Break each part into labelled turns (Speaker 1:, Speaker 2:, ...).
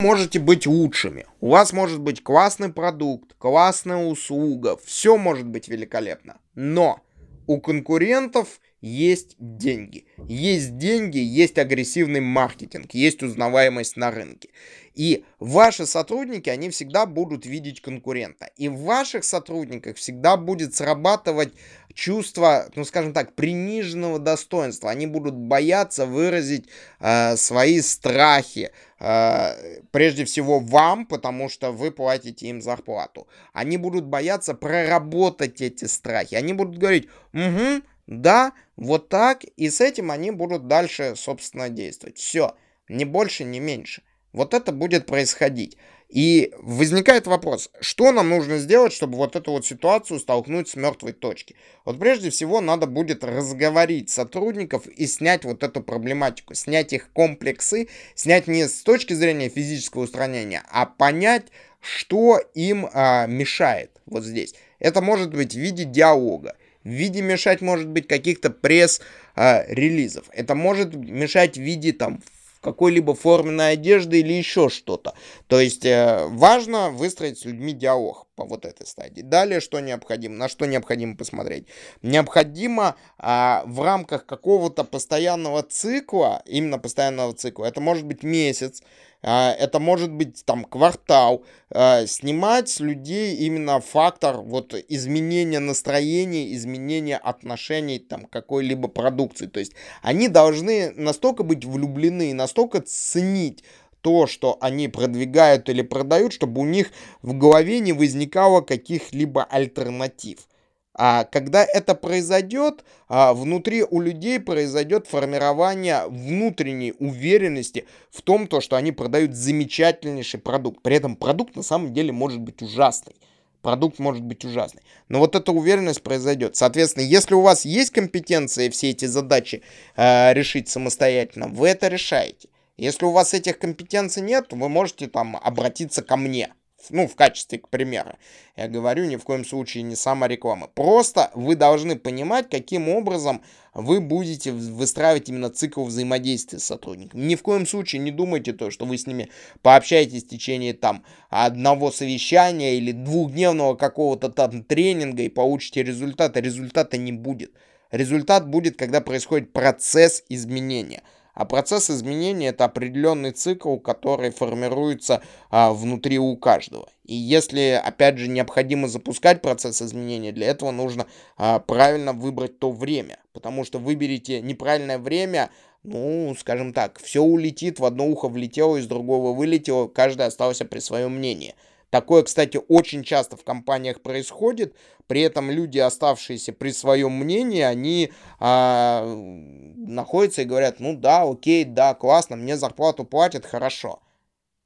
Speaker 1: можете быть лучшими. У вас может быть классный продукт, классная услуга, все может быть великолепно. Но у конкурентов есть деньги. Есть деньги, есть агрессивный маркетинг, есть узнаваемость на рынке. И ваши сотрудники, они всегда будут видеть конкурента. И в ваших сотрудниках всегда будет срабатывать чувство, ну скажем так, приниженного достоинства. Они будут бояться выразить э, свои страхи, э, прежде всего вам, потому что вы платите им зарплату. Они будут бояться проработать эти страхи. Они будут говорить, угу, да, вот так, и с этим они будут дальше, собственно, действовать. Все, ни больше, ни меньше. Вот это будет происходить. И возникает вопрос, что нам нужно сделать, чтобы вот эту вот ситуацию столкнуть с мертвой точки? Вот прежде всего надо будет разговорить сотрудников и снять вот эту проблематику, снять их комплексы, снять не с точки зрения физического устранения, а понять, что им а, мешает вот здесь. Это может быть в виде диалога, в виде мешать может быть каких-то пресс-релизов. А, Это может мешать в виде там какой-либо форменной одежды или еще что-то. То есть э, важно выстроить с людьми диалог по вот этой стадии. Далее что необходимо? На что необходимо посмотреть? Необходимо а, в рамках какого-то постоянного цикла, именно постоянного цикла, это может быть месяц, а, это может быть там квартал, а, снимать с людей именно фактор вот изменения настроения, изменения отношений там какой-либо продукции. То есть они должны настолько быть влюблены, настолько ценить то, что они продвигают или продают, чтобы у них в голове не возникало каких-либо альтернатив. А когда это произойдет, а, внутри у людей произойдет формирование внутренней уверенности в том, то, что они продают замечательнейший продукт. При этом продукт на самом деле может быть ужасный. Продукт может быть ужасный. Но вот эта уверенность произойдет. Соответственно, если у вас есть компетенция все эти задачи э, решить самостоятельно, вы это решаете. Если у вас этих компетенций нет, вы можете там обратиться ко мне ну, в качестве, к примеру. Я говорю, ни в коем случае не самореклама. Просто вы должны понимать, каким образом вы будете выстраивать именно цикл взаимодействия с сотрудниками. Ни в коем случае не думайте то, что вы с ними пообщаетесь в течение там одного совещания или двухдневного какого-то там тренинга и получите результат, а результата не будет. Результат будет, когда происходит процесс изменения – а процесс изменения это определенный цикл, который формируется а, внутри у каждого. И если, опять же, необходимо запускать процесс изменения, для этого нужно а, правильно выбрать то время. Потому что выберите неправильное время, ну, скажем так, все улетит, в одно ухо влетело, из другого вылетело, каждый остался при своем мнении. Такое, кстати, очень часто в компаниях происходит. При этом люди, оставшиеся при своем мнении, они а, находятся и говорят, ну да, окей, да, классно, мне зарплату платят, хорошо.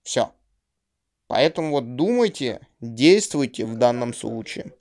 Speaker 1: Все. Поэтому вот думайте, действуйте в данном случае.